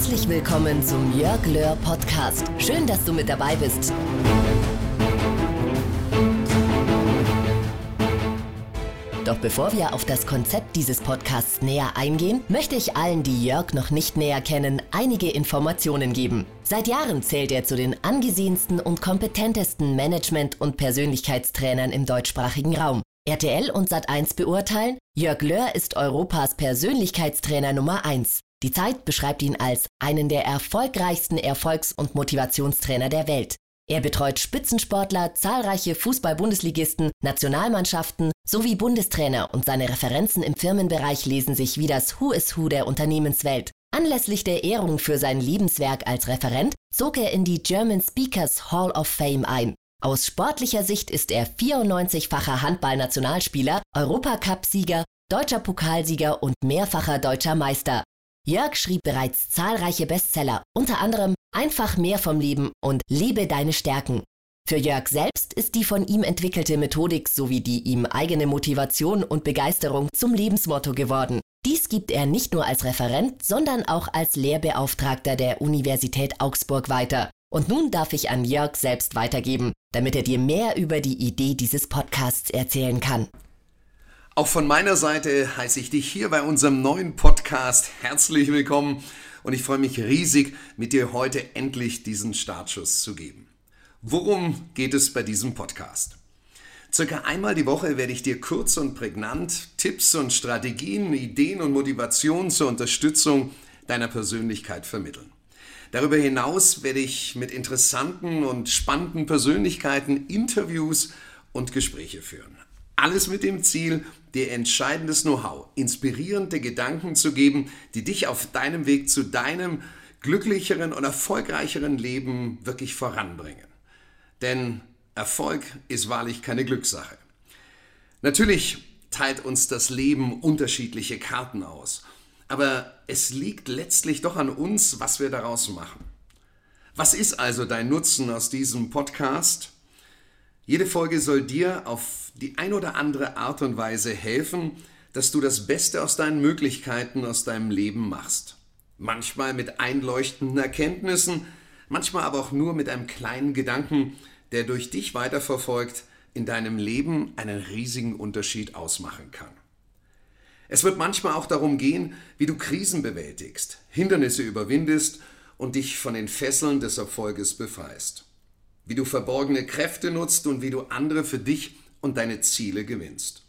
Herzlich willkommen zum Jörg Löhr Podcast. Schön, dass du mit dabei bist. Doch bevor wir auf das Konzept dieses Podcasts näher eingehen, möchte ich allen, die Jörg noch nicht näher kennen, einige Informationen geben. Seit Jahren zählt er zu den angesehensten und kompetentesten Management- und Persönlichkeitstrainern im deutschsprachigen Raum. RTL und Sat1 beurteilen, Jörg Löhr ist Europas Persönlichkeitstrainer Nummer 1. Die Zeit beschreibt ihn als einen der erfolgreichsten Erfolgs- und Motivationstrainer der Welt. Er betreut Spitzensportler, zahlreiche Fußball-Bundesligisten, Nationalmannschaften sowie Bundestrainer und seine Referenzen im Firmenbereich lesen sich wie das Who is Who der Unternehmenswelt. Anlässlich der Ehrung für sein Lebenswerk als Referent zog er in die German Speakers Hall of Fame ein. Aus sportlicher Sicht ist er 94-facher Handball-Nationalspieler, Europacup-Sieger, deutscher Pokalsieger und mehrfacher deutscher Meister. Jörg schrieb bereits zahlreiche Bestseller, unter anderem Einfach mehr vom Leben und Lebe deine Stärken. Für Jörg selbst ist die von ihm entwickelte Methodik sowie die ihm eigene Motivation und Begeisterung zum Lebensmotto geworden. Dies gibt er nicht nur als Referent, sondern auch als Lehrbeauftragter der Universität Augsburg weiter. Und nun darf ich an Jörg selbst weitergeben, damit er dir mehr über die Idee dieses Podcasts erzählen kann. Auch von meiner Seite heiße ich dich hier bei unserem neuen Podcast herzlich willkommen und ich freue mich riesig, mit dir heute endlich diesen Startschuss zu geben. Worum geht es bei diesem Podcast? Circa einmal die Woche werde ich dir kurz und prägnant Tipps und Strategien, Ideen und Motivationen zur Unterstützung deiner Persönlichkeit vermitteln. Darüber hinaus werde ich mit interessanten und spannenden Persönlichkeiten Interviews und Gespräche führen. Alles mit dem Ziel, dir entscheidendes Know-how, inspirierende Gedanken zu geben, die dich auf deinem Weg zu deinem glücklicheren und erfolgreicheren Leben wirklich voranbringen. Denn Erfolg ist wahrlich keine Glückssache. Natürlich teilt uns das Leben unterschiedliche Karten aus, aber es liegt letztlich doch an uns, was wir daraus machen. Was ist also dein Nutzen aus diesem Podcast? Jede Folge soll dir auf die ein oder andere Art und Weise helfen, dass du das Beste aus deinen Möglichkeiten, aus deinem Leben machst. Manchmal mit einleuchtenden Erkenntnissen, manchmal aber auch nur mit einem kleinen Gedanken, der durch dich weiterverfolgt in deinem Leben einen riesigen Unterschied ausmachen kann. Es wird manchmal auch darum gehen, wie du Krisen bewältigst, Hindernisse überwindest und dich von den Fesseln des Erfolges befreist wie du verborgene Kräfte nutzt und wie du andere für dich und deine Ziele gewinnst.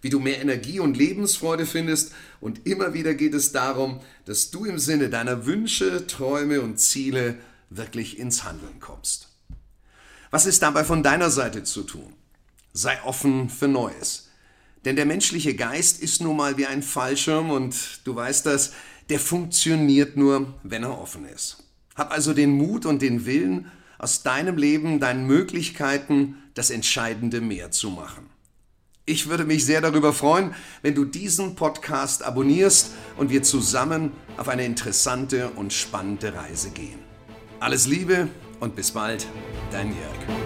Wie du mehr Energie und Lebensfreude findest und immer wieder geht es darum, dass du im Sinne deiner Wünsche, Träume und Ziele wirklich ins Handeln kommst. Was ist dabei von deiner Seite zu tun? Sei offen für Neues. Denn der menschliche Geist ist nun mal wie ein Fallschirm und du weißt das, der funktioniert nur, wenn er offen ist. Hab also den Mut und den Willen, aus deinem Leben, deinen Möglichkeiten das entscheidende Mehr zu machen. Ich würde mich sehr darüber freuen, wenn du diesen Podcast abonnierst und wir zusammen auf eine interessante und spannende Reise gehen. Alles Liebe und bis bald, dein Jörg.